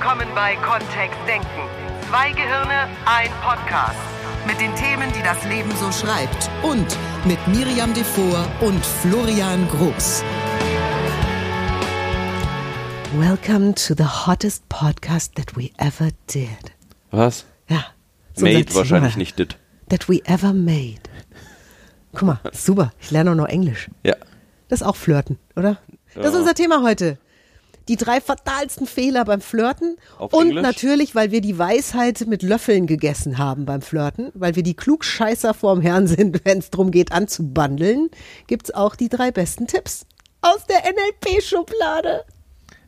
willkommen bei Kontext Denken. Zwei Gehirne, ein Podcast. Mit den Themen, die das Leben so schreibt. Und mit Miriam Devor und Florian Groß. Welcome to the hottest podcast that we ever did. Was? Ja. so Made wahrscheinlich nicht dit. That we ever made. Guck mal, super. Ich lerne auch noch Englisch. Ja. Das ist auch Flirten, oder? Das ist unser Thema heute. Die drei fatalsten Fehler beim Flirten. Auf und Englisch? natürlich, weil wir die Weisheit mit Löffeln gegessen haben beim Flirten, weil wir die Klugscheißer vorm Herrn sind, wenn es darum geht anzubandeln, gibt's auch die drei besten Tipps aus der NLP-Schublade.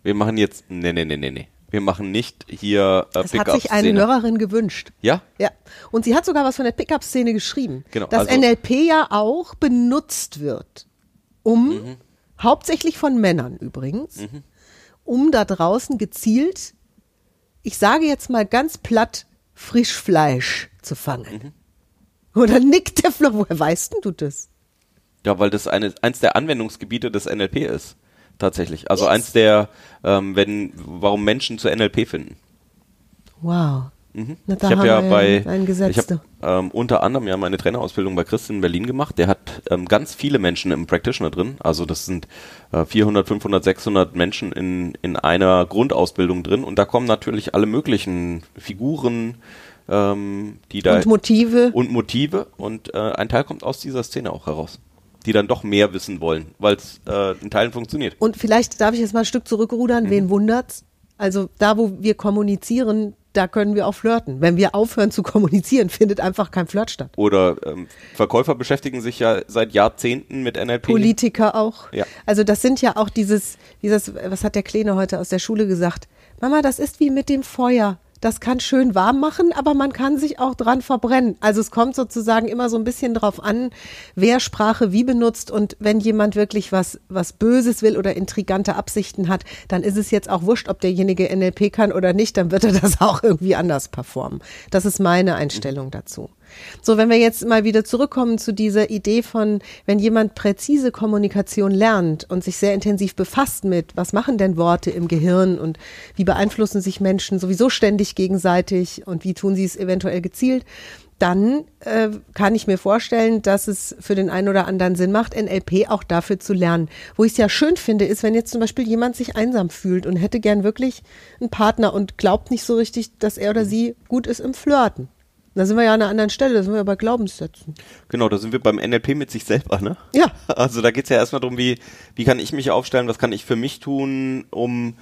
Wir machen jetzt. Nee, nee, nee, nee, nee. Wir machen nicht hier äh, Das hat sich eine. Hörerin gewünscht. Ja? Ja. Und sie hat sogar was von der Pickup-Szene geschrieben. Genau, Dass also- NLP ja auch benutzt wird, um, Mhm. hauptsächlich von Männern übrigens, um da draußen gezielt, ich sage jetzt mal ganz platt, Frischfleisch zu fangen. Mhm. Oder nickt der Flo, woher weißt denn du das? Ja, weil das eine, eins der Anwendungsgebiete des NLP ist. Tatsächlich. Also eins der, ähm, wenn, warum Menschen zu NLP finden. Wow. Mhm. Na, ich habe ja bei, ich habe ähm, unter anderem ja meine Trainerausbildung bei Christian in Berlin gemacht. Der hat ähm, ganz viele Menschen im Practitioner drin. Also das sind äh, 400, 500, 600 Menschen in, in einer Grundausbildung drin. Und da kommen natürlich alle möglichen Figuren, ähm, die da Und Motive. und Motive. Und äh, ein Teil kommt aus dieser Szene auch heraus, die dann doch mehr wissen wollen, weil es äh, in Teilen funktioniert. Und vielleicht darf ich jetzt mal ein Stück zurückrudern. Mhm. Wen wundert's? Also da, wo wir kommunizieren, da können wir auch flirten. Wenn wir aufhören zu kommunizieren, findet einfach kein Flirt statt. Oder ähm, Verkäufer beschäftigen sich ja seit Jahrzehnten mit NLP. Politiker auch. Ja. Also das sind ja auch dieses, dieses, was hat der Kleine heute aus der Schule gesagt? Mama, das ist wie mit dem Feuer. Das kann schön warm machen, aber man kann sich auch dran verbrennen. Also es kommt sozusagen immer so ein bisschen drauf an, wer Sprache wie benutzt und wenn jemand wirklich was, was Böses will oder intrigante Absichten hat, dann ist es jetzt auch wurscht, ob derjenige NLP kann oder nicht, dann wird er das auch irgendwie anders performen. Das ist meine Einstellung dazu. So, wenn wir jetzt mal wieder zurückkommen zu dieser Idee von, wenn jemand präzise Kommunikation lernt und sich sehr intensiv befasst mit, was machen denn Worte im Gehirn und wie beeinflussen sich Menschen sowieso ständig gegenseitig und wie tun sie es eventuell gezielt, dann äh, kann ich mir vorstellen, dass es für den einen oder anderen Sinn macht, NLP auch dafür zu lernen. Wo ich es ja schön finde, ist, wenn jetzt zum Beispiel jemand sich einsam fühlt und hätte gern wirklich einen Partner und glaubt nicht so richtig, dass er oder sie gut ist im Flirten. Da sind wir ja an einer anderen Stelle, da sind wir ja bei Glaubenssätzen. Genau, da sind wir beim NLP mit sich selber, ne? Ja. Also da geht's ja erstmal darum, wie, wie kann ich mich aufstellen, was kann ich für mich tun, um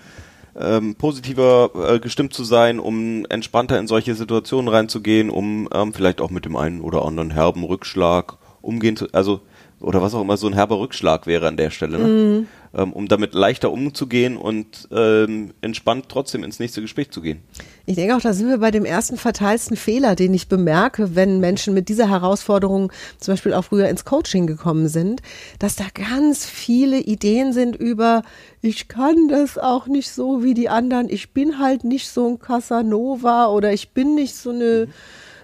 ähm, positiver äh, gestimmt zu sein, um entspannter in solche Situationen reinzugehen, um ähm, vielleicht auch mit dem einen oder anderen herben Rückschlag umgehen zu, also oder was auch immer so ein herber Rückschlag wäre an der Stelle, ne? ähm, um damit leichter umzugehen und ähm, entspannt trotzdem ins nächste Gespräch zu gehen. Ich denke auch, da sind wir bei dem ersten fatalsten Fehler, den ich bemerke, wenn Menschen mit dieser Herausforderung zum Beispiel auch früher ins Coaching gekommen sind, dass da ganz viele Ideen sind über, ich kann das auch nicht so wie die anderen, ich bin halt nicht so ein Casanova oder ich bin nicht so eine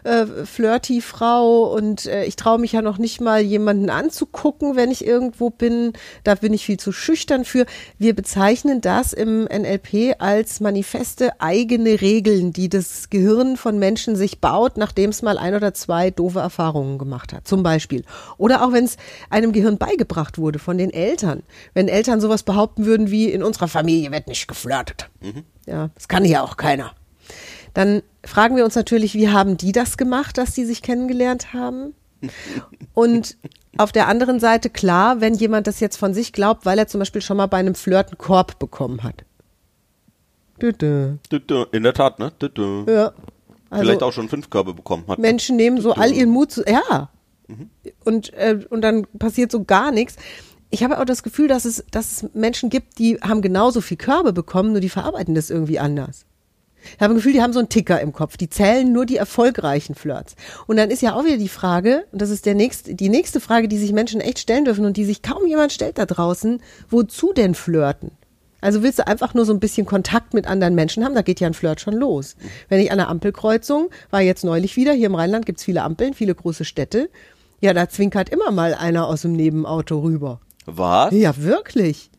äh, flirty Frau und äh, ich traue mich ja noch nicht mal jemanden anzugucken, wenn ich irgendwo bin. Da bin ich viel zu schüchtern für. Wir bezeichnen das im NLP als manifeste eigene Regeln, die das Gehirn von Menschen sich baut, nachdem es mal ein oder zwei doofe Erfahrungen gemacht hat, zum Beispiel. Oder auch wenn es einem Gehirn beigebracht wurde von den Eltern. Wenn Eltern sowas behaupten würden wie in unserer Familie wird nicht geflirtet. Ja, das kann ja auch keiner. Dann fragen wir uns natürlich, wie haben die das gemacht, dass die sich kennengelernt haben? Und auf der anderen Seite klar, wenn jemand das jetzt von sich glaubt, weil er zum Beispiel schon mal bei einem Flirt einen Korb bekommen hat. In der Tat, ne? Ja. Also Vielleicht auch schon fünf Körbe bekommen hat. Menschen nehmen so all ihren Mut zu, ja. Und, äh, und dann passiert so gar nichts. Ich habe auch das Gefühl, dass es, dass es Menschen gibt, die haben genauso viel Körbe bekommen, nur die verarbeiten das irgendwie anders. Ich habe ein Gefühl, die haben so einen Ticker im Kopf. Die zählen nur die erfolgreichen Flirts. Und dann ist ja auch wieder die Frage, und das ist der nächste, die nächste Frage, die sich Menschen echt stellen dürfen und die sich kaum jemand stellt da draußen, wozu denn flirten? Also willst du einfach nur so ein bisschen Kontakt mit anderen Menschen haben, da geht ja ein Flirt schon los. Wenn ich an der Ampelkreuzung, war jetzt neulich wieder, hier im Rheinland gibt's viele Ampeln, viele große Städte, ja, da zwinkert immer mal einer aus dem Nebenauto rüber. Was? Ja, wirklich.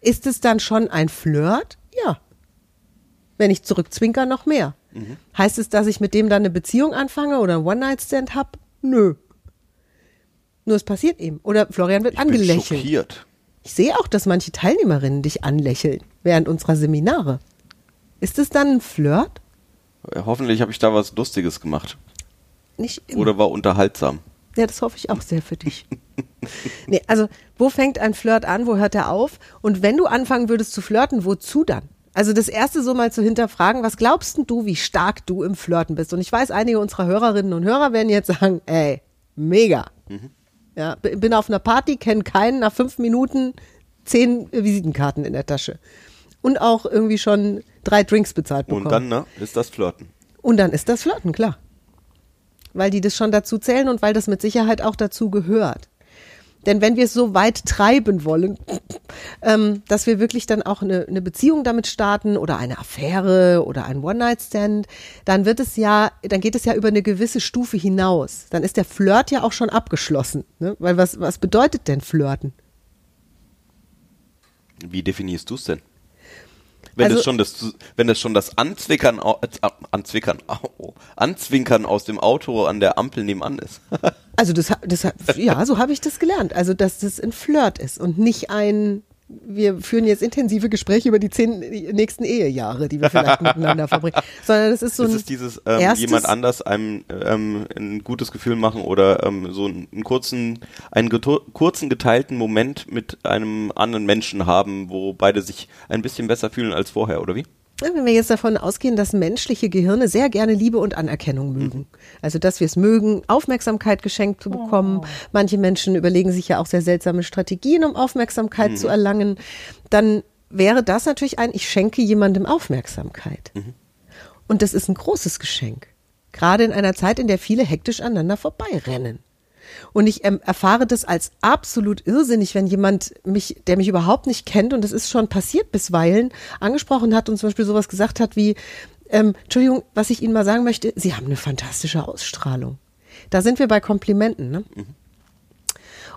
Ist es dann schon ein Flirt? Ja. Wenn ich zurückzwinker, noch mehr. Heißt es, dass ich mit dem dann eine Beziehung anfange oder einen One-Night-Stand hab? Nö. Nur es passiert eben. Oder Florian wird Ich bin angelächelt. schockiert. Ich sehe auch, dass manche Teilnehmerinnen dich anlächeln während unserer Seminare. Ist es dann ein Flirt? Äh, Hoffentlich habe ich da was Lustiges gemacht. Nicht immer. Oder war unterhaltsam. Ja, das hoffe ich auch sehr für dich. nee, also, wo fängt ein Flirt an, wo hört er auf? Und wenn du anfangen würdest zu flirten, wozu dann? Also das erste so mal zu hinterfragen, was glaubst denn du, wie stark du im Flirten bist? Und ich weiß, einige unserer Hörerinnen und Hörer werden jetzt sagen, ey, mega. Ja, b- bin auf einer Party, kenne keinen, nach fünf Minuten zehn Visitenkarten in der Tasche. Und auch irgendwie schon drei Drinks bezahlt bekommen. Und dann, ne, ist das Flirten. Und dann ist das Flirten, klar. Weil die das schon dazu zählen und weil das mit Sicherheit auch dazu gehört. Denn wenn wir es so weit treiben wollen, ähm, dass wir wirklich dann auch eine, eine Beziehung damit starten oder eine Affäre oder ein One-Night-Stand, dann wird es ja, dann geht es ja über eine gewisse Stufe hinaus. Dann ist der Flirt ja auch schon abgeschlossen. Ne? Weil was, was bedeutet denn Flirten? Wie definierst du es denn? Wenn Also- das schon das, wenn das schon das Anzwickern, au- äh, Anzwickern, Anzwinkern aus dem Auto an der Ampel nebenan ist. Also das, das, ja, so habe ich das gelernt. Also dass das ein Flirt ist und nicht ein, wir führen jetzt intensive Gespräche über die zehn nächsten Ehejahre, die wir vielleicht miteinander verbringen, sondern das ist so es ein ist dieses ähm, jemand anders einem ähm, ein gutes Gefühl machen oder ähm, so einen, kurzen, einen kurzen geteilten Moment mit einem anderen Menschen haben, wo beide sich ein bisschen besser fühlen als vorher, oder wie? Wenn wir jetzt davon ausgehen, dass menschliche Gehirne sehr gerne Liebe und Anerkennung mögen. Also, dass wir es mögen, Aufmerksamkeit geschenkt zu bekommen. Manche Menschen überlegen sich ja auch sehr seltsame Strategien, um Aufmerksamkeit zu erlangen. Dann wäre das natürlich ein, ich schenke jemandem Aufmerksamkeit. Und das ist ein großes Geschenk. Gerade in einer Zeit, in der viele hektisch aneinander vorbeirennen. Und ich ähm, erfahre das als absolut irrsinnig, wenn jemand mich, der mich überhaupt nicht kennt, und das ist schon passiert bisweilen, angesprochen hat und zum Beispiel sowas gesagt hat wie, ähm, Entschuldigung, was ich Ihnen mal sagen möchte, Sie haben eine fantastische Ausstrahlung. Da sind wir bei Komplimenten, ne?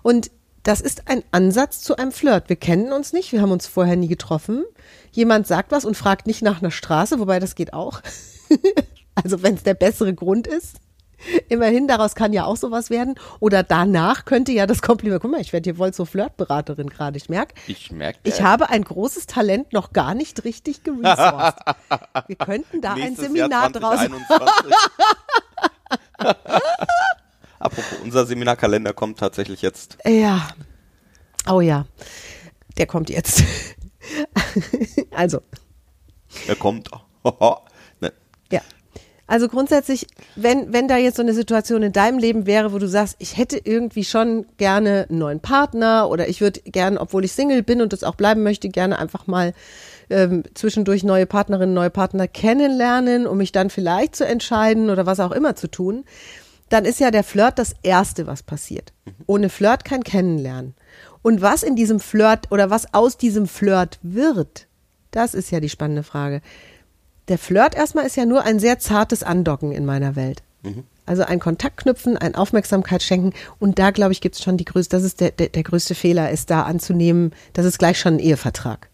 Und das ist ein Ansatz zu einem Flirt. Wir kennen uns nicht, wir haben uns vorher nie getroffen. Jemand sagt was und fragt nicht nach einer Straße, wobei das geht auch. also wenn es der bessere Grund ist. Immerhin, daraus kann ja auch sowas werden. Oder danach könnte ja das Kompliment, guck mal, ich werde hier wohl zur Flirtberaterin gerade, ich merke. Ich merke. Ich habe ein großes Talent noch gar nicht richtig geresourced. Wir könnten da ein Seminar draus 2021. Apropos, unser Seminarkalender kommt tatsächlich jetzt. Ja. Oh ja. Der kommt jetzt. also, Er kommt. ne. ja. Also grundsätzlich, wenn, wenn da jetzt so eine Situation in deinem Leben wäre, wo du sagst, ich hätte irgendwie schon gerne einen neuen Partner oder ich würde gern, obwohl ich Single bin und das auch bleiben möchte, gerne einfach mal ähm, zwischendurch neue Partnerinnen, neue Partner kennenlernen, um mich dann vielleicht zu entscheiden oder was auch immer zu tun, dann ist ja der Flirt das Erste, was passiert. Ohne Flirt kein Kennenlernen. Und was in diesem Flirt oder was aus diesem Flirt wird, das ist ja die spannende Frage. Der Flirt erstmal ist ja nur ein sehr zartes Andocken in meiner Welt. Also ein Kontakt knüpfen, ein Aufmerksamkeit schenken und da glaube ich gibt es schon die größte, das ist der, der, der größte Fehler, ist da anzunehmen, das ist gleich schon ein Ehevertrag.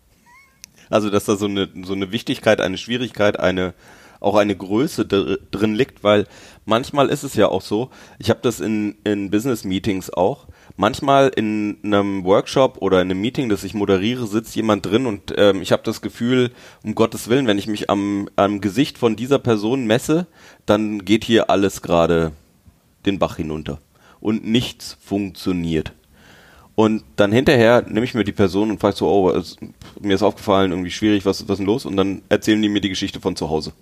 Also, dass da so eine, so eine Wichtigkeit, eine Schwierigkeit, eine, auch eine Größe dr drin liegt, weil manchmal ist es ja auch so, ich habe das in, in Business-Meetings auch, manchmal in einem Workshop oder in einem Meeting, das ich moderiere, sitzt jemand drin und ähm, ich habe das Gefühl, um Gottes Willen, wenn ich mich am, am Gesicht von dieser Person messe, dann geht hier alles gerade den Bach hinunter und nichts funktioniert. Und dann hinterher nehme ich mir die Person und frage so, oh, es, mir ist aufgefallen, irgendwie schwierig, was, was ist denn los? Und dann erzählen die mir die Geschichte von zu Hause.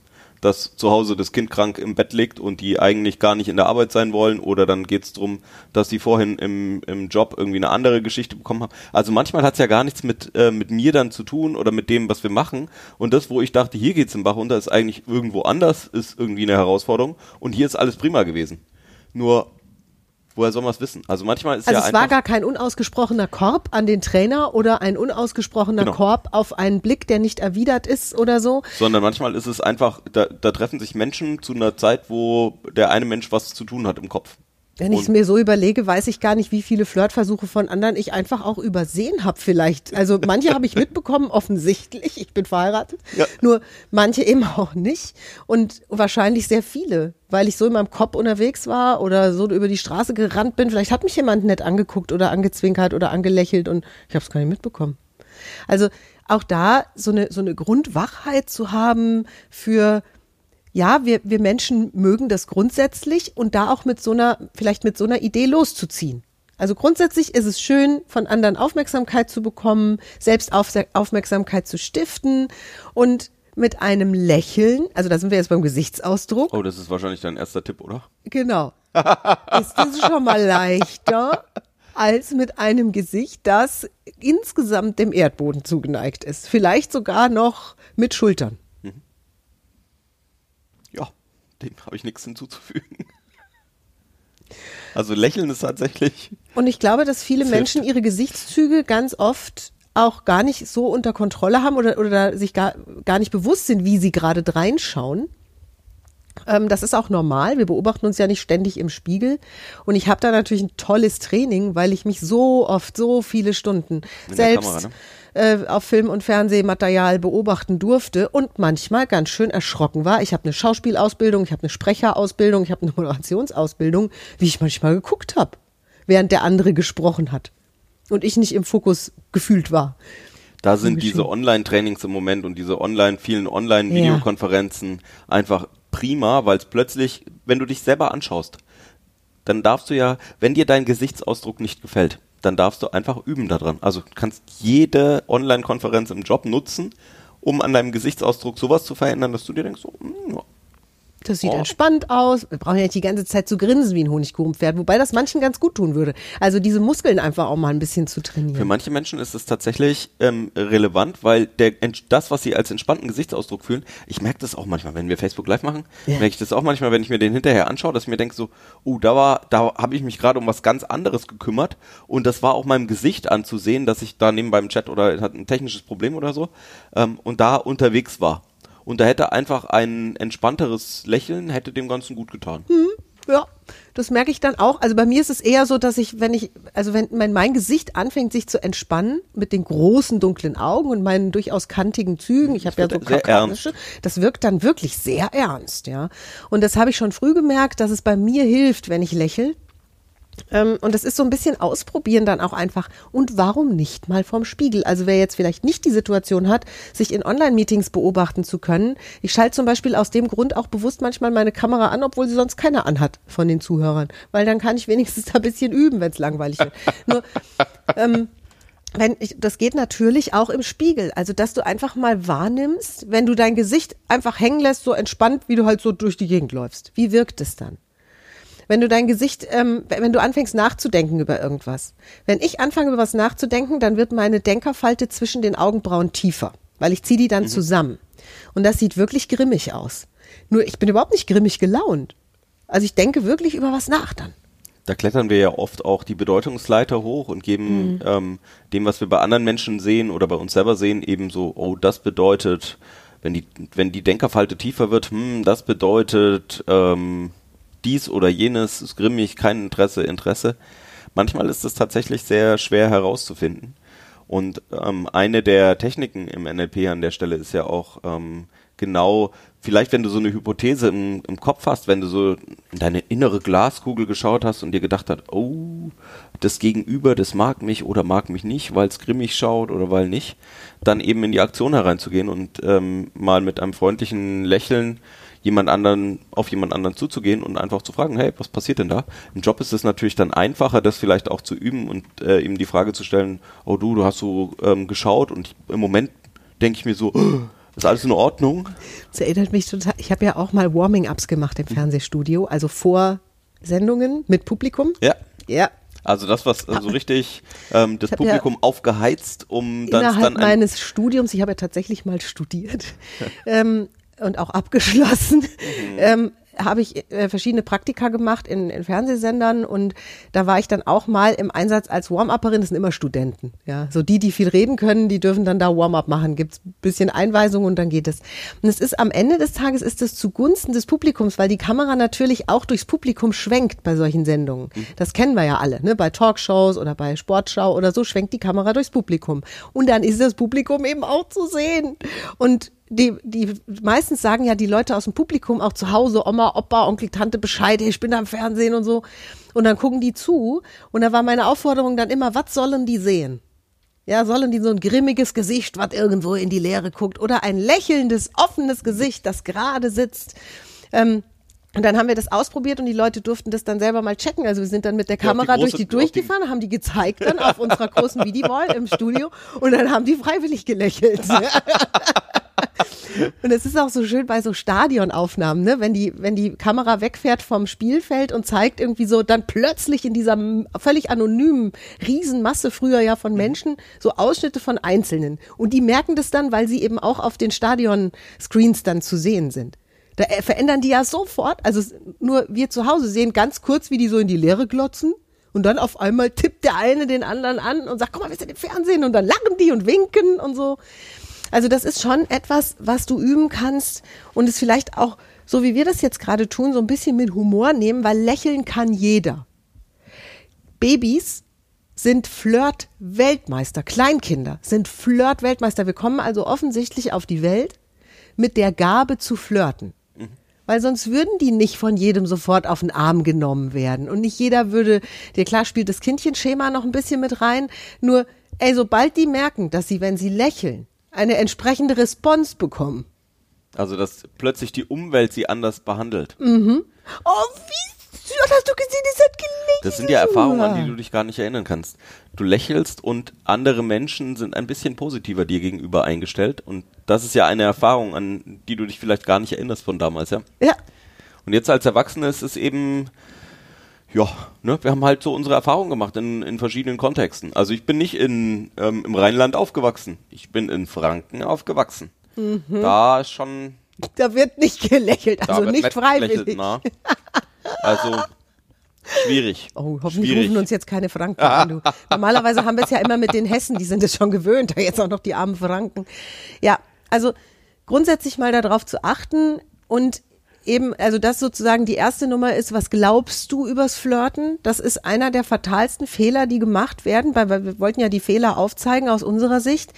Dass zu Hause das Kind krank im Bett liegt und die eigentlich gar nicht in der Arbeit sein wollen. Oder dann geht es darum, dass sie vorhin im, im Job irgendwie eine andere Geschichte bekommen haben. Also manchmal hat es ja gar nichts mit, äh, mit mir dann zu tun oder mit dem, was wir machen. Und das, wo ich dachte, hier geht's im Bach runter, ist eigentlich irgendwo anders, ist irgendwie eine Herausforderung. Und hier ist alles prima gewesen. Nur Woher soll man es wissen? Also manchmal ist Also ja es war gar kein unausgesprochener Korb an den Trainer oder ein unausgesprochener Genau. Korb auf einen Blick, der nicht erwidert ist oder so. sondern manchmal ist es einfach, da, da treffen sich Menschen zu einer Zeit, wo der eine Mensch was zu tun hat im Kopf. Wenn ich es mir so überlege, weiß ich gar nicht, wie viele Flirtversuche von anderen ich einfach auch übersehen habe vielleicht. Also manche habe ich mitbekommen, offensichtlich, ich bin verheiratet, Ja. nur manche eben auch nicht und wahrscheinlich sehr viele, weil ich so in meinem Kopf unterwegs war oder so über die Straße gerannt bin. Vielleicht hat mich jemand nett angeguckt oder angezwinkert oder angelächelt und ich habe es gar nicht mitbekommen. Also auch da so eine, so eine Grundwachheit zu haben für ja, wir, wir Menschen mögen das grundsätzlich und da auch mit so einer, vielleicht mit so einer Idee loszuziehen. Also grundsätzlich ist es schön, von anderen Aufmerksamkeit zu bekommen, selbst auf, Aufmerksamkeit zu stiften und mit einem Lächeln, also da sind wir jetzt beim Gesichtsausdruck, Oh, das ist wahrscheinlich dein erster Tipp, oder? genau, ist es schon mal leichter als mit einem Gesicht, das insgesamt dem Erdboden zugeneigt ist. Vielleicht sogar noch mit Schultern. Dem habe ich nichts hinzuzufügen. Also lächeln ist tatsächlich. Und ich glaube, dass viele. Menschen ihre Gesichtszüge ganz oft auch gar nicht so unter Kontrolle haben oder, oder sich gar, gar nicht bewusst sind, wie sie gerade dreinschauen. Ähm, das ist auch normal. Wir beobachten uns ja nicht ständig im Spiegel. Und ich habe da natürlich ein tolles Training, weil ich mich so oft, so viele Stunden In selbst Kamera, äh, auf Film- und Fernsehmaterial beobachten durfte und manchmal ganz schön erschrocken war. Ich habe eine Schauspielausbildung, ich habe eine Sprecherausbildung, ich habe eine Moderationsausbildung, wie ich manchmal geguckt habe, während der andere gesprochen hat und ich nicht im Fokus gefühlt war. Da sind diese Online-Trainings im Moment und diese Online, vielen Online-Videokonferenzen einfach prima, weil es plötzlich, wenn du dich selber anschaust, dann darfst du ja, wenn dir dein Gesichtsausdruck nicht gefällt, dann darfst du einfach üben daran. Also du kannst jede Online-Konferenz im Job nutzen, um an deinem Gesichtsausdruck sowas zu verändern, dass du dir denkst, so, hm, ja, Das sieht Oh. entspannt aus. Wir brauchen ja nicht die ganze Zeit zu grinsen wie ein Honigkuchenpferd, wobei das manchen ganz gut tun würde. Also diese Muskeln einfach auch mal ein bisschen zu Für trainieren. manche Menschen ist es tatsächlich ähm, relevant, weil der, das, was sie als entspannten Gesichtsausdruck fühlen, ich merke das auch manchmal, wenn wir Facebook Live machen, Ja. merke ich das auch manchmal, wenn ich mir den hinterher anschaue, dass ich mir denke so, oh, da war, da habe ich mich gerade um was ganz anderes gekümmert und das war auch meinem Gesicht anzusehen, dass ich da nebenbei im Chat oder hat ein technisches Problem oder so ähm, und da unterwegs war. Und da hätte einfach ein entspannteres Lächeln hätte dem Ganzen gut getan. Ja, das merke ich dann auch. Also bei mir ist es eher so, dass ich, wenn ich, also wenn mein, mein Gesicht anfängt, sich zu entspannen mit den großen dunklen Augen und meinen durchaus kantigen Zügen, ich habe ja so kakaische, das wirkt dann wirklich sehr ernst, ja. Und das habe ich schon früh gemerkt, dass es bei mir hilft, wenn ich lächle. Ähm, und das ist so ein bisschen ausprobieren dann auch einfach. Und warum nicht mal vorm Spiegel? Also wer jetzt vielleicht nicht die Situation hat, sich in Online-Meetings beobachten zu können. Ich schalte zum Beispiel aus dem Grund auch bewusst manchmal meine Kamera an, obwohl sie sonst keiner anhat von den Zuhörern. Weil dann kann ich wenigstens da ein bisschen üben, wenn es langweilig wird. Nur, ähm, wenn ich, das geht natürlich auch im Spiegel. Also, dass du einfach mal wahrnimmst, wenn du dein Gesicht einfach hängen lässt, so entspannt, wie du halt so durch die Gegend läufst. Wie wirkt es dann? Wenn du dein Gesicht, ähm, wenn du anfängst nachzudenken über irgendwas. Wenn ich anfange über was nachzudenken, dann wird meine Denkerfalte zwischen den Augenbrauen tiefer, weil ich ziehe die dann zusammen. Und das sieht wirklich grimmig aus. Nur ich bin überhaupt nicht grimmig gelaunt. Also ich denke wirklich über was nach dann. Da klettern wir ja oft auch die Bedeutungsleiter hoch und geben ähm, dem, was wir bei anderen Menschen sehen oder bei uns selber sehen, eben so, oh, das bedeutet, wenn die, wenn die Denkerfalte tiefer wird, hm, das bedeutet ähm, dies oder jenes, ist grimmig, kein Interesse, Interesse. Manchmal ist es tatsächlich sehr schwer herauszufinden. Und ähm, eine der Techniken im NLP an der Stelle ist ja auch ähm, genau, vielleicht wenn du so eine Hypothese im, im Kopf hast, wenn du so in deine innere Glaskugel geschaut hast und dir gedacht hast, oh, das Gegenüber, das mag mich oder mag mich nicht, weil es grimmig schaut oder weil nicht, dann eben in die Aktion hereinzugehen und ähm, mal mit einem freundlichen Lächeln jemand anderen, auf jemand anderen zuzugehen und einfach zu fragen, hey, was passiert denn da? Im Job ist es natürlich dann einfacher, das vielleicht auch zu üben und äh, ihm die Frage zu stellen, oh du, du hast so ähm, geschaut und ich, im Moment denke ich mir so, oh, ist alles in Ordnung? Das erinnert mich total. Ich habe ja auch mal Warming-Ups gemacht im Fernsehstudio, also vor Sendungen mit Publikum. Ja. Ja. Also das, was äh, so richtig ähm, das hab ja Publikum aufgeheizt, um dann, Innerhalb dann ein, meines Studiums, ich habe ja tatsächlich mal studiert ähm, und auch abgeschlossen, Mhm. ähm, habe ich äh, verschiedene Praktika gemacht in, in Fernsehsendern und da war ich dann auch mal im Einsatz als Warm-Upperin. Das sind immer Studenten. Ja, so die, die viel reden können, die dürfen dann da Warm-up machen. Gibt's bisschen Einweisung und dann geht es. Und es ist am Ende des Tages ist es zugunsten des Publikums, weil die Kamera natürlich auch durchs Publikum schwenkt bei solchen Sendungen. Das kennen wir ja alle, ne? Bei Talkshows oder bei Sportschau oder so schwenkt die Kamera durchs Publikum. Und dann ist das Publikum eben auch zu sehen. Und die, die meistens sagen ja die Leute aus dem Publikum auch zu Hause, Oma, Opa, Onkel, Tante Bescheid, hey, ich bin da im Fernsehen und so. Und dann gucken die zu. Und da war meine Aufforderung dann immer, was sollen die sehen? Ja, sollen die so ein grimmiges Gesicht, was irgendwo in die Leere guckt, oder ein lächelndes, offenes Gesicht, das gerade sitzt. Ähm, und dann haben wir das ausprobiert und die Leute durften das dann selber mal checken. Also wir sind dann mit der Ja, auf die Kamera große- durch die auf die- durchgefahren, haben die gezeigt dann auf unserer großen Videowall im Studio und dann haben die freiwillig gelächelt. Und es ist auch so schön bei so Stadionaufnahmen, ne? wenn die, wenn die Kamera wegfährt vom Spielfeld und zeigt irgendwie so dann plötzlich in dieser völlig anonymen Riesenmasse früher ja von Menschen so Ausschnitte von Einzelnen. Und die merken das dann, weil sie eben auch auf den Stadion-Screens dann zu sehen sind. Da äh, verändern die ja sofort, also nur wir zu Hause sehen ganz kurz, wie die so in die Leere glotzen. Und dann auf einmal tippt der eine den anderen an und sagt, guck mal, wir sind im Fernsehen. Und dann lachen die und winken und so. Also das ist schon etwas, was du üben kannst und es vielleicht auch, so wie wir das jetzt gerade tun, so ein bisschen mit Humor nehmen, weil lächeln kann jeder. Babys sind Flirt-Weltmeister, Kleinkinder sind Flirt-Weltmeister. Wir kommen also offensichtlich auf die Welt mit der Gabe zu flirten. Weil sonst würden die nicht von jedem sofort auf den Arm genommen werden. Und nicht jeder würde, dir klar spielt das Kindchenschema noch ein bisschen mit rein. Nur, ey, sobald die merken, dass sie, wenn sie lächeln, eine entsprechende Response bekommen. Also, dass plötzlich die Umwelt sie anders behandelt. Oh, wie süß, hast du gesehen, es hat gelächelt. Das sind ja Erfahrungen, an die du dich gar nicht erinnern kannst. Du lächelst und andere Menschen sind ein bisschen positiver dir gegenüber eingestellt. Und das ist ja eine Erfahrung, an die du dich vielleicht gar nicht erinnerst von damals, ja. Ja, Und jetzt als Erwachsene ist es eben, ja, ne, wir haben halt so unsere Erfahrungen gemacht in, in verschiedenen Kontexten. Also ich bin nicht in, ähm, im Rheinland aufgewachsen. Ich bin in Franken aufgewachsen. Da ist schon, da wird nicht gelächelt, also nicht freiwillig. Also, schwierig. Oh, hoffentlich Schwierig. rufen uns jetzt keine Franken an. Du. Normalerweise haben wir es ja immer mit den Hessen, die sind es schon gewöhnt, da jetzt auch noch die armen Franken. Ja, also grundsätzlich mal darauf zu achten und eben, also das sozusagen die erste Nummer ist, was glaubst du übers Flirten? Das ist einer der fatalsten Fehler, die gemacht werden, weil wir wollten ja die Fehler aufzeigen aus unserer Sicht.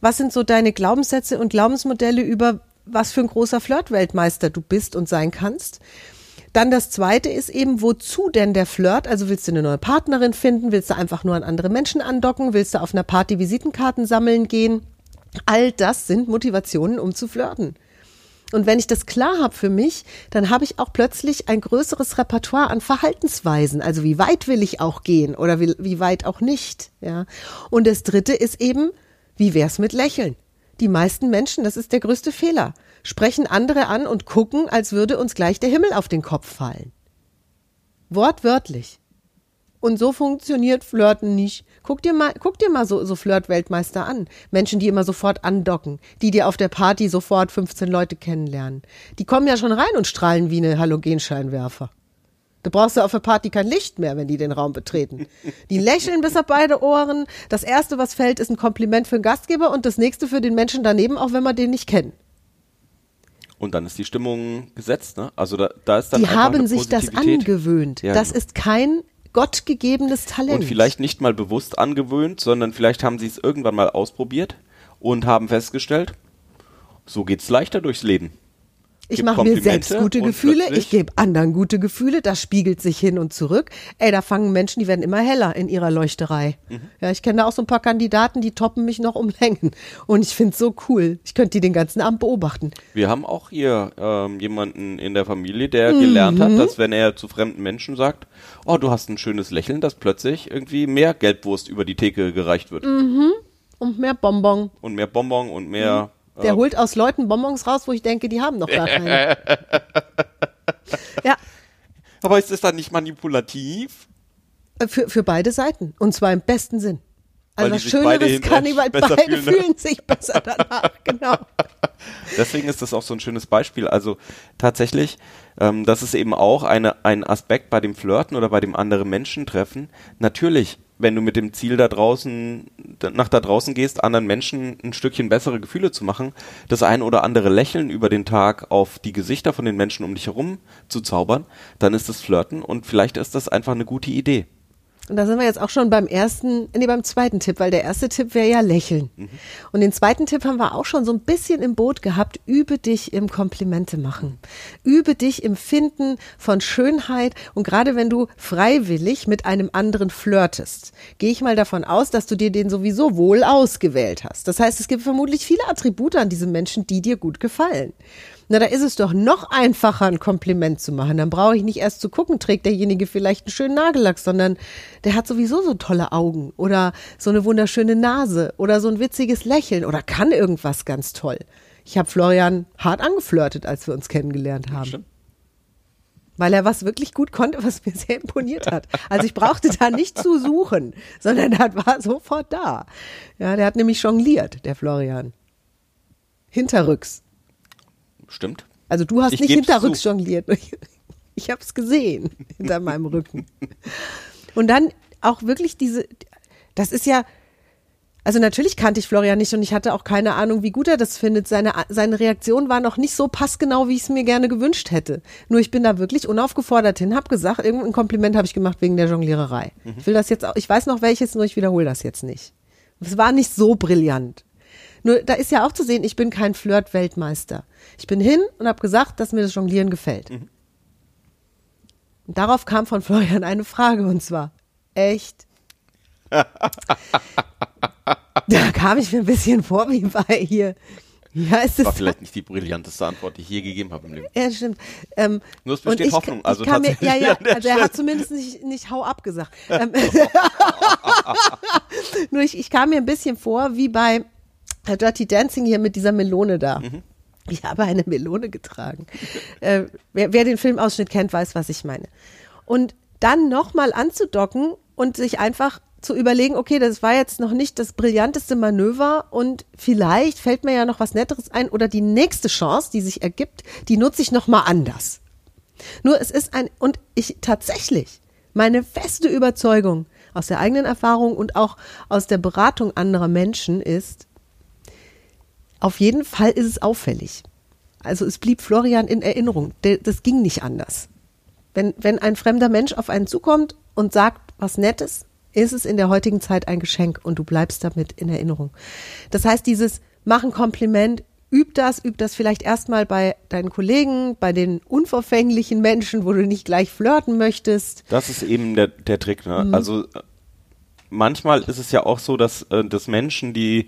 Was sind so deine Glaubenssätze und Glaubensmodelle über was für ein großer Flirtweltmeister du bist und sein kannst? Dann das zweite ist eben, wozu denn der Flirt? Also willst du eine neue Partnerin finden? Willst du einfach nur an andere Menschen andocken? Willst du auf einer Party Visitenkarten sammeln gehen? All das sind Motivationen, um zu flirten. Und wenn ich das klar habe für mich, dann habe ich auch plötzlich ein größeres Repertoire an Verhaltensweisen. Also wie weit will ich auch gehen oder wie, wie weit auch nicht. Ja. Und das dritte ist eben, wie wär's mit Lächeln? Die meisten Menschen, das ist der größte Fehler, sprechen andere an und gucken, als würde uns gleich der Himmel auf den Kopf fallen. Wortwörtlich. Und so funktioniert Flirten nicht. Guck dir mal, guck dir mal so, so Flirt-Weltmeister an. Menschen, die immer sofort andocken, die dir auf der Party sofort 15 Leute kennenlernen. Die kommen ja schon rein und strahlen wie eine Halogenscheinwerfer. Da brauchst du auf der Party kein Licht mehr, wenn die den Raum betreten. Die lächeln bis auf beide Ohren. Das erste, was fällt, ist ein Kompliment für den Gastgeber und das nächste für den Menschen daneben, auch wenn wir den nicht kennen. Und dann ist die Stimmung gesetzt, ne? Also da, da ist dann Die haben sich das angewöhnt. Ja, das genau. ist kein gottgegebenes Talent. Und vielleicht nicht mal bewusst angewöhnt, sondern vielleicht haben sie es irgendwann mal ausprobiert und haben festgestellt, so geht's leichter durchs Leben. Ich mache mir selbst gute Gefühle, ich gebe anderen gute Gefühle, das spiegelt sich hin und zurück. Ey, da fangen Menschen, die werden immer heller in ihrer Leuchterei. Mhm. Ja, ich kenne da auch so ein paar Kandidaten, die toppen mich noch um Längen. Und ich find's so cool. Ich könnte die den ganzen Abend beobachten. Wir haben auch hier ähm, jemanden in der Familie, der gelernt hat, dass wenn er zu fremden Menschen sagt, oh, du hast ein schönes Lächeln, dass plötzlich irgendwie mehr Gelbwurst über die Theke gereicht wird. Und mehr Bonbon. Und mehr Bonbon und mehr. Der holt aus Leuten Bonbons raus, wo ich denke, die haben noch gar keine. ja, aber ist das dann nicht manipulativ? äh, für, für beide Seiten. Und zwar im besten Sinn. Also beide Schöneres kann ich, weil beide fühlen, ne? fühlen sich besser danach, genau. Deswegen ist das auch so ein schönes Beispiel. Also tatsächlich, ähm, das ist eben auch eine, ein Aspekt bei dem Flirten oder bei dem anderen Menschen treffen. Natürlich, wenn du mit dem Ziel da draußen, nach da draußen gehst, anderen Menschen ein Stückchen bessere Gefühle zu machen, das ein oder andere Lächeln über den Tag auf die Gesichter von den Menschen um dich herum zu zaubern, dann ist das Flirten und vielleicht ist das einfach eine gute Idee. Und da sind wir jetzt auch schon beim ersten, nee, beim zweiten Tipp, weil der erste Tipp wäre ja lächeln. Und den zweiten Tipp haben wir auch schon so ein bisschen im Boot gehabt. Übe dich im Komplimente machen. Übe dich im Finden von Schönheit. Und gerade wenn du freiwillig mit einem anderen flirtest, gehe ich mal davon aus, dass du dir den sowieso wohl ausgewählt hast. Das heißt, es gibt vermutlich viele Attribute an diesem Menschen, die dir gut gefallen. Na, da ist es doch noch einfacher, ein Kompliment zu machen. Dann brauche ich nicht erst zu gucken, trägt derjenige vielleicht einen schönen Nagellack, sondern der hat sowieso so tolle Augen oder so eine wunderschöne Nase oder so ein witziges Lächeln oder kann irgendwas ganz toll. Ich habe Florian hart angeflirtet, als wir uns kennengelernt haben. Stimmt. Weil er was wirklich gut konnte, was mir sehr imponiert hat. Also ich brauchte da nicht zu suchen, sondern er war sofort da. Ja, der hat nämlich jongliert, der Florian. Hinterrücks. Stimmt. Also du hast Ich nicht hinterrücks zu. jongliert. Ich habe es gesehen hinter meinem Rücken. Und dann auch wirklich diese, das ist ja, also natürlich kannte ich Florian nicht und ich hatte auch keine Ahnung, wie gut er das findet. Seine, seine Reaktion war noch nicht so passgenau, wie ich es mir gerne gewünscht hätte. Nur ich bin da wirklich unaufgefordert hin, habe gesagt, irgendein Kompliment habe ich gemacht wegen der Jongliererei. Ich will das jetzt auch, ich weiß noch welches, nur ich wiederhole das jetzt nicht. Es war nicht so brillant. Nur da ist ja auch zu sehen, ich bin kein Flirt-Weltmeister. Ich bin hin und habe gesagt, dass mir das Jonglieren gefällt. Und darauf kam von Florian eine Frage und zwar, echt? da kam ich mir ein bisschen vor wie bei hier. Ja, es War ist vielleicht nicht die brillanteste Antwort, die ich je gegeben habe im Leben. ja, stimmt. Ähm, Nur es besteht ich, Hoffnung, also ich kam mir, ja, tatsächlich ja, also er hat zumindest nicht, nicht hau ab gesagt. Ähm, Nur ich, ich kam mir ein bisschen vor wie bei äh, Dirty Dancing hier mit dieser Melone da. Mhm. Ich habe eine Melone getragen. äh, wer, wer den Filmausschnitt kennt, weiß, was ich meine. Und dann nochmal anzudocken und sich einfach zu überlegen, okay, das war jetzt noch nicht das brillanteste Manöver und vielleicht fällt mir ja noch was Netteres ein oder die nächste Chance, die sich ergibt, die nutze ich nochmal anders. Nur es ist ein, und ich tatsächlich, meine feste Überzeugung aus der eigenen Erfahrung und auch aus der Beratung anderer Menschen ist, auf jeden Fall ist es auffällig. Also es blieb Florian in Erinnerung. Das ging nicht anders. Wenn, wenn ein fremder Mensch auf einen zukommt und sagt was Nettes, ist es in der heutigen Zeit ein Geschenk und du bleibst damit in Erinnerung. Das heißt, dieses Mach ein Kompliment, üb das, üb das vielleicht erstmal bei deinen Kollegen, bei den unverfänglichen Menschen, wo du nicht gleich flirten möchtest. Das ist eben der, der Trick. Mhm. Ne? Also äh, manchmal ist es ja auch so, dass, äh, dass Menschen, die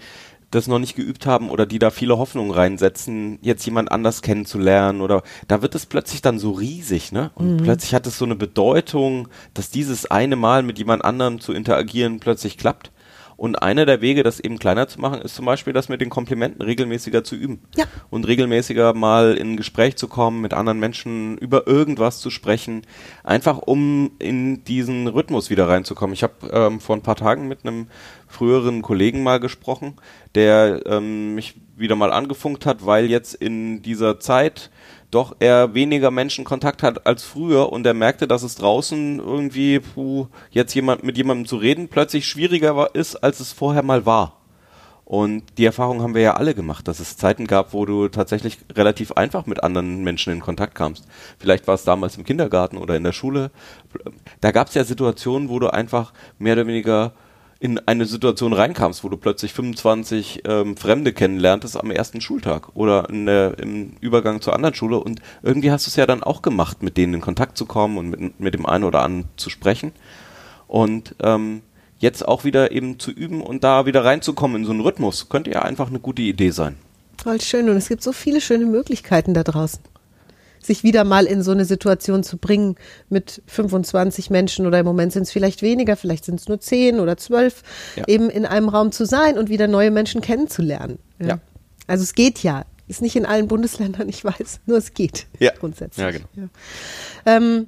das noch nicht geübt haben oder die da viele Hoffnungen reinsetzen, jetzt jemand anders kennenzulernen oder da wird es plötzlich dann so riesig, ne? Und Mhm. plötzlich hat es so eine Bedeutung, dass dieses eine Mal mit jemand anderem zu interagieren plötzlich klappt. Und einer der Wege, das eben kleiner zu machen, ist zum Beispiel, das mit den Komplimenten regelmäßiger zu üben. Ja. Und regelmäßiger mal in ein Gespräch zu kommen, mit anderen Menschen über irgendwas zu sprechen, einfach um in diesen Rhythmus wieder reinzukommen. Ich habe ähm, vor ein paar Tagen mit einem früheren Kollegen mal gesprochen, der ähm, mich wieder mal angefunkt hat, weil jetzt in dieser Zeit doch er weniger Menschen Kontakt hat als früher und er merkte, dass es draußen irgendwie puh, jetzt jemand mit jemandem zu reden plötzlich schwieriger war, ist, als es vorher mal war. Und die Erfahrung haben wir ja alle gemacht, dass es Zeiten gab, wo du tatsächlich relativ einfach mit anderen Menschen in Kontakt kamst. Vielleicht war es damals im Kindergarten oder in der Schule. Da gab es ja Situationen, wo du einfach mehr oder weniger in eine Situation reinkamst, wo du plötzlich 25 ähm, Fremde kennenlerntest am ersten Schultag oder der, im Übergang zur anderen Schule und irgendwie hast du es ja dann auch gemacht, mit denen in Kontakt zu kommen und mit, mit dem einen oder anderen zu sprechen und ähm, jetzt auch wieder eben zu üben und da wieder reinzukommen in so einen Rhythmus, könnte ja einfach eine gute Idee sein. Voll schön. Und es gibt so viele schöne Möglichkeiten da draußen. Sich wieder mal in so eine Situation zu bringen mit 25 Menschen oder im Moment sind es vielleicht weniger, vielleicht sind es nur 10 oder 12, Ja. eben in einem Raum zu sein und wieder neue Menschen kennenzulernen. Ja. Also es geht ja. Ist nicht in allen Bundesländern, ich weiß, nur es geht Ja. grundsätzlich. Ja, genau. Ähm,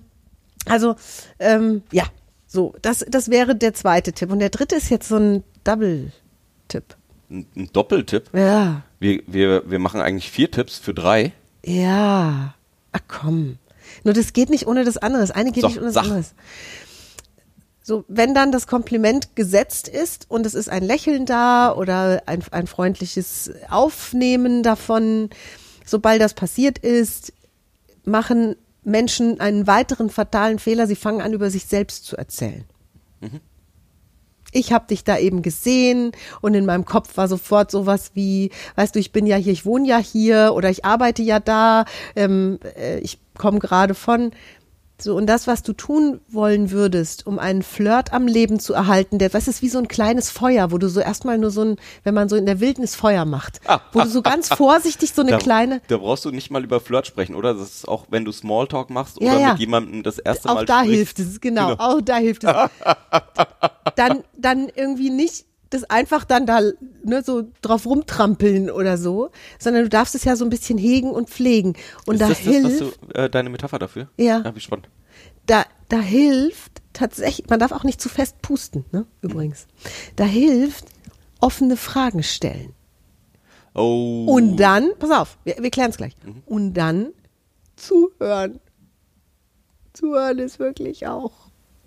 also, ähm, ja, so, das, das wäre der zweite Tipp. Und der dritte ist jetzt so ein Double-Tipp. Ein, ein Doppeltipp. Ja. Wir, wir, wir machen eigentlich vier Tipps für drei. Ja. Ach komm. Nur das geht nicht ohne das andere. Das eine geht So, nicht ohne das sag. andere. So, wenn dann das Kompliment gesetzt ist und es ist ein Lächeln da oder ein, ein freundliches Aufnehmen davon, sobald das passiert ist, machen Menschen einen weiteren fatalen Fehler. Sie fangen an, über sich selbst zu erzählen. Ich habe dich da eben gesehen und in meinem Kopf war sofort sowas wie, weißt du, ich bin ja hier, ich wohne ja hier oder ich arbeite ja da, ähm, äh, ich komme gerade von. So, und das, was du tun wollen würdest, um einen Flirt am Leben zu erhalten, der, was ist wie so ein kleines Feuer, wo du so erstmal nur so ein, wenn man so in der Wildnis Feuer macht, wo du so ganz vorsichtig so eine Da, kleine, da brauchst du nicht mal über Flirt sprechen, oder? Das ist auch, wenn du Smalltalk machst Ja, oder ja. mit jemandem das erste auch Mal da sprichst. hilft es, genau, Genau. auch da hilft es. dann, dann irgendwie nicht das einfach dann da ne, so drauf rumtrampeln oder so, sondern du darfst es ja so ein bisschen hegen und pflegen. Und ist da das, hilft, das, was du, äh, deine Metapher dafür? Ja. ja. Wie spannend. da, da hilft tatsächlich, man darf auch nicht zu fest pusten, ne, übrigens. Da hilft offene Fragen stellen. Oh. Und dann, pass auf, wir, wir klären es gleich. Und dann zuhören. Zuhören ist wirklich auch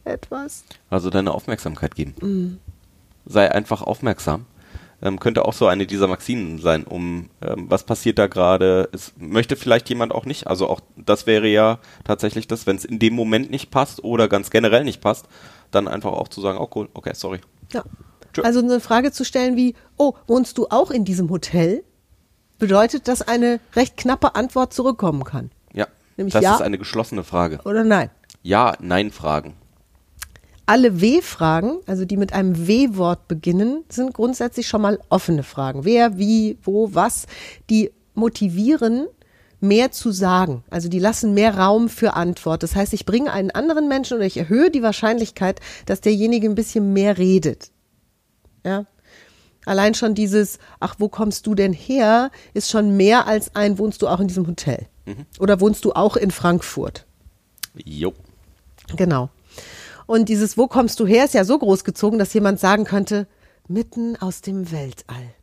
etwas. Also deine Aufmerksamkeit geben. Mhm. Sei einfach aufmerksam. Ähm, könnte auch so eine dieser Maximen sein, um ähm, was passiert da gerade. Es möchte vielleicht jemand auch nicht. Also auch das wäre ja tatsächlich das, wenn es in dem Moment nicht passt oder ganz generell nicht passt, dann einfach auch zu sagen, oh cool, okay, sorry. Ja. Tschö. Also eine Frage zu stellen wie, oh, wohnst du auch in diesem Hotel? Bedeutet, dass eine recht knappe Antwort zurückkommen kann. Ja. Nämlich das ja. ist eine geschlossene Frage. Oder nein? Ja, nein Fragen. Alle W-Fragen, also die mit einem W-Wort beginnen, sind grundsätzlich schon mal offene Fragen. Wer, wie, wo, was, die motivieren, mehr zu sagen. Also die lassen mehr Raum für Antwort. Das heißt, ich bringe einen anderen Menschen oder ich erhöhe die Wahrscheinlichkeit, dass derjenige ein bisschen mehr redet. Ja. Allein schon dieses, ach, wo kommst du denn her, ist schon mehr als ein, wohnst du auch in diesem Hotel? Oder wohnst du auch in Frankfurt? Jo. Genau. Und dieses Wo kommst du her ist ja so groß gezogen, dass jemand sagen könnte, mitten aus dem Weltall.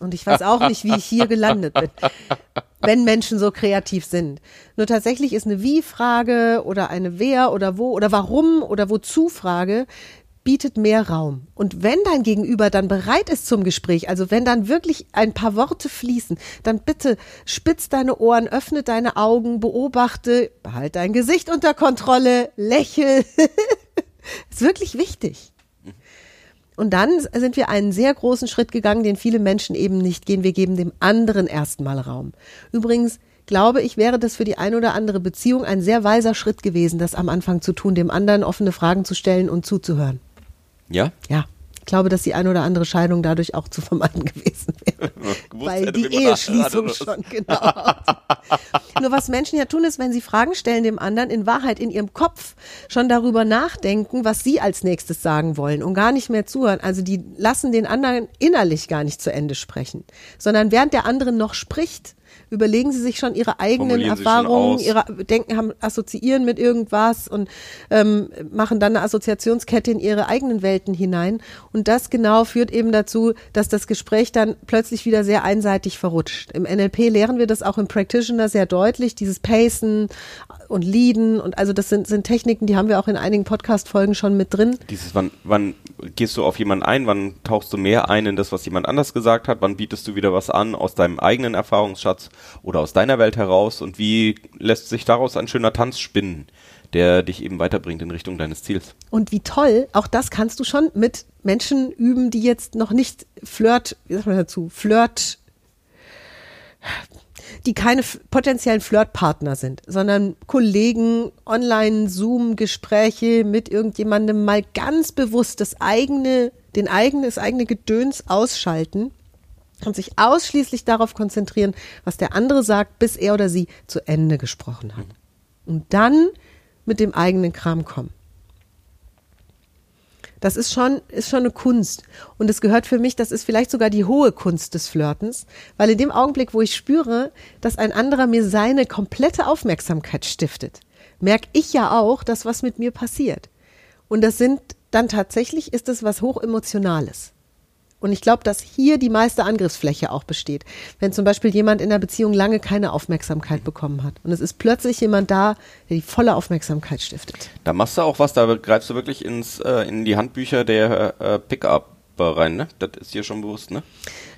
Und ich weiß auch nicht, wie ich hier gelandet bin, wenn Menschen so kreativ sind. Nur tatsächlich ist eine Wie-Frage oder eine Wer oder wo oder warum oder wozu Frage bietet mehr Raum. Und wenn dein Gegenüber dann bereit ist zum Gespräch, also wenn dann wirklich ein paar Worte fließen, dann bitte spitz deine Ohren, öffne deine Augen, beobachte, behalt dein Gesicht unter Kontrolle, lächel. ist wirklich wichtig. Und dann sind wir einen sehr großen Schritt gegangen, den viele Menschen eben nicht gehen. Wir geben dem anderen erstmal Raum. Übrigens glaube ich, wäre das für die eine oder andere Beziehung ein sehr weiser Schritt gewesen, das am Anfang zu tun, dem anderen offene Fragen zu stellen und zuzuhören. Ja? Ja, ich glaube, dass die eine oder andere Scheidung dadurch auch zu vermeiden gewesen wäre. Weil die Eheschließung schon, genau. Nur was Menschen ja tun, ist, wenn sie Fragen stellen dem anderen, in Wahrheit in ihrem Kopf schon darüber nachdenken, was sie als nächstes sagen wollen und gar nicht mehr zuhören. Also die lassen den anderen innerlich gar nicht zu Ende sprechen, sondern während der andere noch spricht, überlegen sie sich schon ihre eigenen Erfahrungen, ihre Denken haben, assoziieren mit irgendwas und ähm, machen dann eine Assoziationskette in ihre eigenen Welten hinein. Und das genau führt eben dazu, dass das Gespräch dann plötzlich wieder sehr einseitig verrutscht. Im NLP lehren wir das auch im Practitioner sehr deutlich, dieses Pacen und Leaden und also das sind, sind Techniken, die haben wir auch in einigen Podcast-Folgen schon mit drin. Dieses, wann, wann gehst du auf jemanden ein, wann tauchst du mehr ein in das, was jemand anders gesagt hat, wann bietest du wieder was an aus deinem eigenen Erfahrungsschatz oder aus deiner Welt heraus und wie lässt sich daraus ein schöner Tanz spinnen, der dich eben weiterbringt in Richtung deines Ziels. Und wie toll, auch das kannst du schon mit Menschen üben, die jetzt noch nicht Flirt, wie sagt man dazu, Flirt, die keine potenziellen Flirtpartner sind, sondern Kollegen, Online-Zoom-Gespräche mit irgendjemandem mal ganz bewusst das eigene, den eigene, das eigene Gedöns ausschalten und sich ausschließlich darauf konzentrieren, was der andere sagt, bis er oder sie zu Ende gesprochen hat. Und dann mit dem eigenen Kram kommen. Das ist schon, ist schon eine Kunst. Und es gehört für mich, das ist vielleicht sogar die hohe Kunst des Flirtens, weil in dem Augenblick, wo ich spüre, dass ein anderer mir seine komplette Aufmerksamkeit stiftet, merke ich ja auch, dass was mit mir passiert. Und das sind dann tatsächlich, ist das was hochemotionales. Und ich glaube, dass hier die meiste Angriffsfläche auch besteht. Wenn zum Beispiel jemand in der Beziehung lange keine Aufmerksamkeit bekommen hat und es ist plötzlich jemand da, der die volle Aufmerksamkeit stiftet. Da machst du auch was, da greifst du wirklich ins, äh, in die Handbücher der äh, Pickup rein, ne? Das ist dir schon bewusst, ne?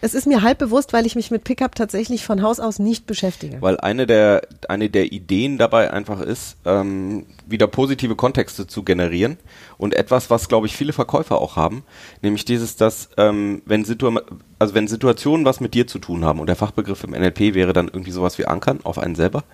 Es ist mir halb bewusst, weil ich mich mit Pickup tatsächlich von Haus aus nicht beschäftige. Weil eine der, eine der Ideen dabei einfach ist, ähm, wieder positive Kontexte zu generieren und etwas, was glaube ich viele Verkäufer auch haben, nämlich dieses, dass ähm, wenn, Situ also wenn Situationen was mit dir zu tun haben und der Fachbegriff im NLP wäre dann irgendwie sowas wie Ankern auf einen selber,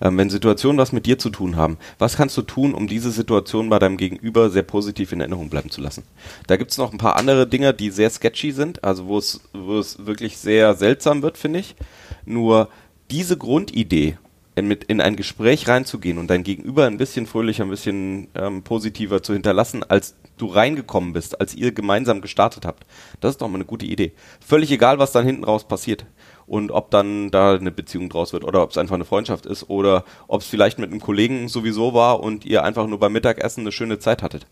ähm, wenn Situationen was mit dir zu tun haben, was kannst du tun, um diese Situation bei deinem Gegenüber sehr positiv in Erinnerung bleiben zu lassen? Da gibt es noch ein paar andere Dinge, die sehr sketchy sind, also wo es, wo es wirklich sehr seltsam wird, finde ich. Nur diese Grundidee, in, mit in ein Gespräch reinzugehen und dein Gegenüber ein bisschen fröhlicher, ein bisschen ähm, positiver zu hinterlassen, als du reingekommen bist, als ihr gemeinsam gestartet habt. Das ist doch mal eine gute Idee. Völlig egal, was dann hinten raus passiert. Und ob dann da eine Beziehung draus wird oder ob es einfach eine Freundschaft ist oder ob es vielleicht mit einem Kollegen sowieso war und ihr einfach nur beim Mittagessen eine schöne Zeit hattet.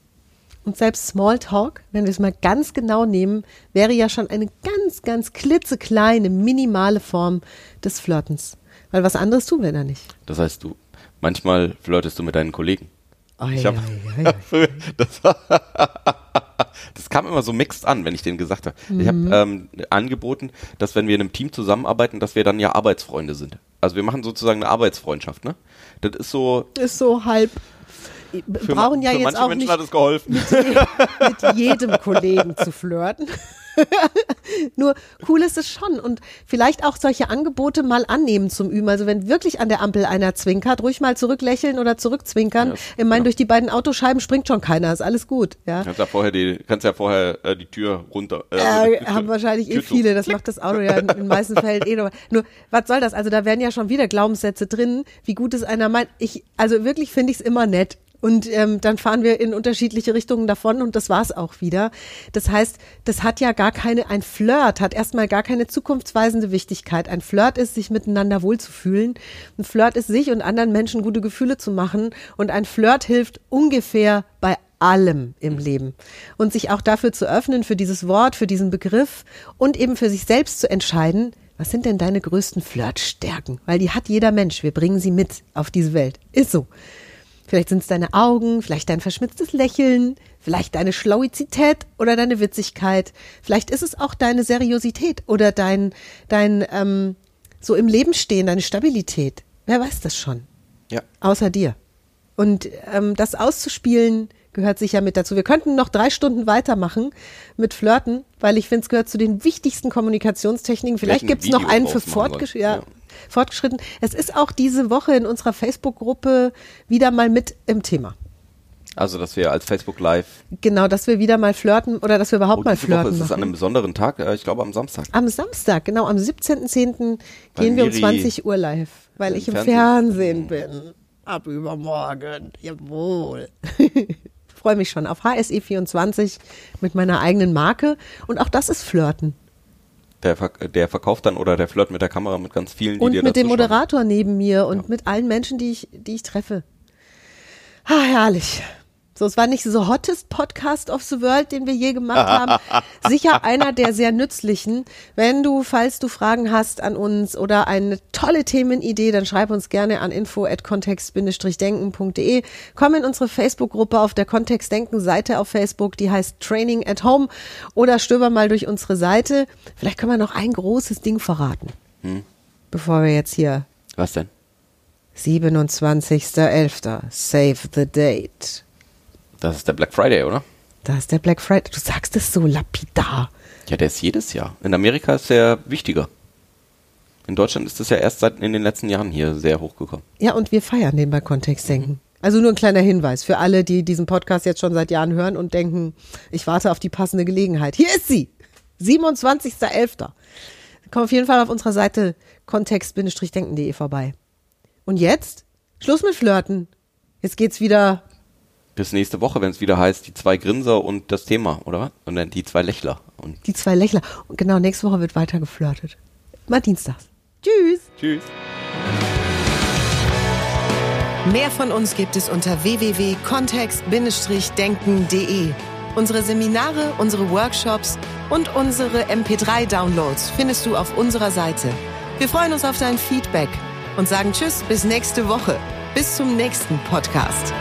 Und selbst Smalltalk, wenn wir es mal ganz genau nehmen, wäre ja schon eine ganz, ganz klitzekleine, minimale Form des Flirtens. Weil was anderes tun wir da nicht. Das heißt, du manchmal flirtest du mit deinen Kollegen. Oh, Ich ja, hab- ja, ja. das, das kam immer so mixed an, wenn ich denen gesagt habe. Ich Mhm. habe ähm, angeboten, dass wenn wir in einem Team zusammenarbeiten, dass wir dann ja Arbeitsfreunde sind. Also wir machen sozusagen eine Arbeitsfreundschaft, ne? Das ist so. Ist so halb. Wir Für, brauchen ja für jetzt manche auch Menschen nicht hat es geholfen. mit jedem Kollegen zu flirten. Nur cool ist es schon und vielleicht auch solche Angebote mal annehmen zum Üben. Also wenn wirklich an der Ampel einer zwinkert, ruhig mal zurücklächeln oder zurückzwinkern. Ja, ich meine, ja. durch die beiden Autoscheiben springt schon keiner, ist alles gut. Ja. Kannst ja vorher die, kannst ja vorher äh, die Tür runter. Äh, Äh, haben Tür- wahrscheinlich eh Tür zu. viele, das macht das Auto ja in den meisten Fällen eh nur. Nur, was soll das? Also da wären ja schon wieder Glaubenssätze drin, wie gut es einer meint. Ich, also wirklich finde ich es immer nett. Und ähm, dann fahren wir in unterschiedliche Richtungen davon und das war's auch wieder. Das heißt, das hat ja gar keine, ein Flirt hat erstmal gar keine zukunftsweisende Wichtigkeit. Ein Flirt ist, sich miteinander wohlzufühlen. Ein Flirt ist, sich und anderen Menschen gute Gefühle zu machen. Und ein Flirt hilft ungefähr bei allem im Leben. Und sich auch dafür zu öffnen, für dieses Wort, für diesen Begriff und eben für sich selbst zu entscheiden, was sind denn deine größten Flirtstärken? Weil die hat jeder Mensch. Wir bringen sie mit auf diese Welt. Ist so. Vielleicht sind es deine Augen, vielleicht dein verschmitztes Lächeln, vielleicht deine Schlauizität oder deine Witzigkeit. Vielleicht ist es auch deine Seriosität oder dein, dein ähm, so im Leben stehen, deine Stabilität. Wer weiß das schon? Ja. Außer dir. Und ähm, das auszuspielen gehört sicher mit dazu. Wir könnten noch drei Stunden weitermachen mit Flirten, weil ich finde, es gehört zu den wichtigsten Kommunikationstechniken. Vielleicht gibt es noch einen für draus machen fortgesch sollen. ja, Ja. Fortgeschritten. Es ist auch diese Woche in unserer Facebook-Gruppe wieder mal mit im Thema. Also, dass wir als Facebook Live. Genau, dass wir wieder mal flirten oder dass wir überhaupt Oh, mal diese Woche flirten ist es an machen. einem besonderen Tag, äh, ich glaube am Samstag. Am Samstag, genau, am 17.10. Weil gehen wir um Miri 20 Uhr live, weil ich im Fernsehen- Fernsehen bin. Ab übermorgen, jawohl. Freue mich schon auf HSE24 mit meiner eigenen Marke und auch das ist Flirten. Der, Ver der verkauft dann oder der flirt mit der Kamera mit ganz vielen, die Und dir mit dem dazu schauen. Moderator neben mir und mit allen Menschen, die ich, die ich treffe. Ah, herrlich. So, es war nicht so hottest Podcast of the World, den wir je gemacht haben. Sicher einer der sehr nützlichen. Wenn du, falls du Fragen hast an uns oder eine tolle Themenidee, dann schreib uns gerne an info@kontext-denken.de. Komm in unsere Facebook-Gruppe auf der Kontext-Denken-Seite auf Facebook, die heißt Training at Home oder stöber mal durch unsere Seite. Vielleicht können wir noch ein großes Ding verraten. Bevor wir jetzt hier Was denn? 27.11. Save the date. Das ist der Black Friday, oder? Da ist der Black Friday. Du sagst es so lapidar. Ja, der ist jedes Jahr. In Amerika ist der wichtiger. In Deutschland ist das ja erst seit in den letzten Jahren hier sehr hochgekommen. Ja, und wir feiern den bei Kontextdenken. Also nur ein kleiner Hinweis für alle, die diesen Podcast jetzt schon seit Jahren hören und denken, ich warte auf die passende Gelegenheit. Hier ist sie. 27.11. Komm auf jeden Fall auf unserer Seite kontext-denken.de vorbei. Und jetzt? Schluss mit Flirten. Jetzt geht's wieder Bis nächste Woche, wenn es wieder heißt, die zwei Grinser und das Thema, oder was? Und dann die zwei Lächler. Und die zwei Lächler. Und genau, nächste Woche wird weiter geflirtet. Mal dienstags. Tschüss. tschüss. Mehr von uns gibt es unter www.kontext-denken.de. Unsere Seminare, unsere Workshops und unsere MP3-Downloads findest du auf unserer Seite. Wir freuen uns auf dein Feedback und sagen Tschüss bis nächste Woche. Bis zum nächsten Podcast.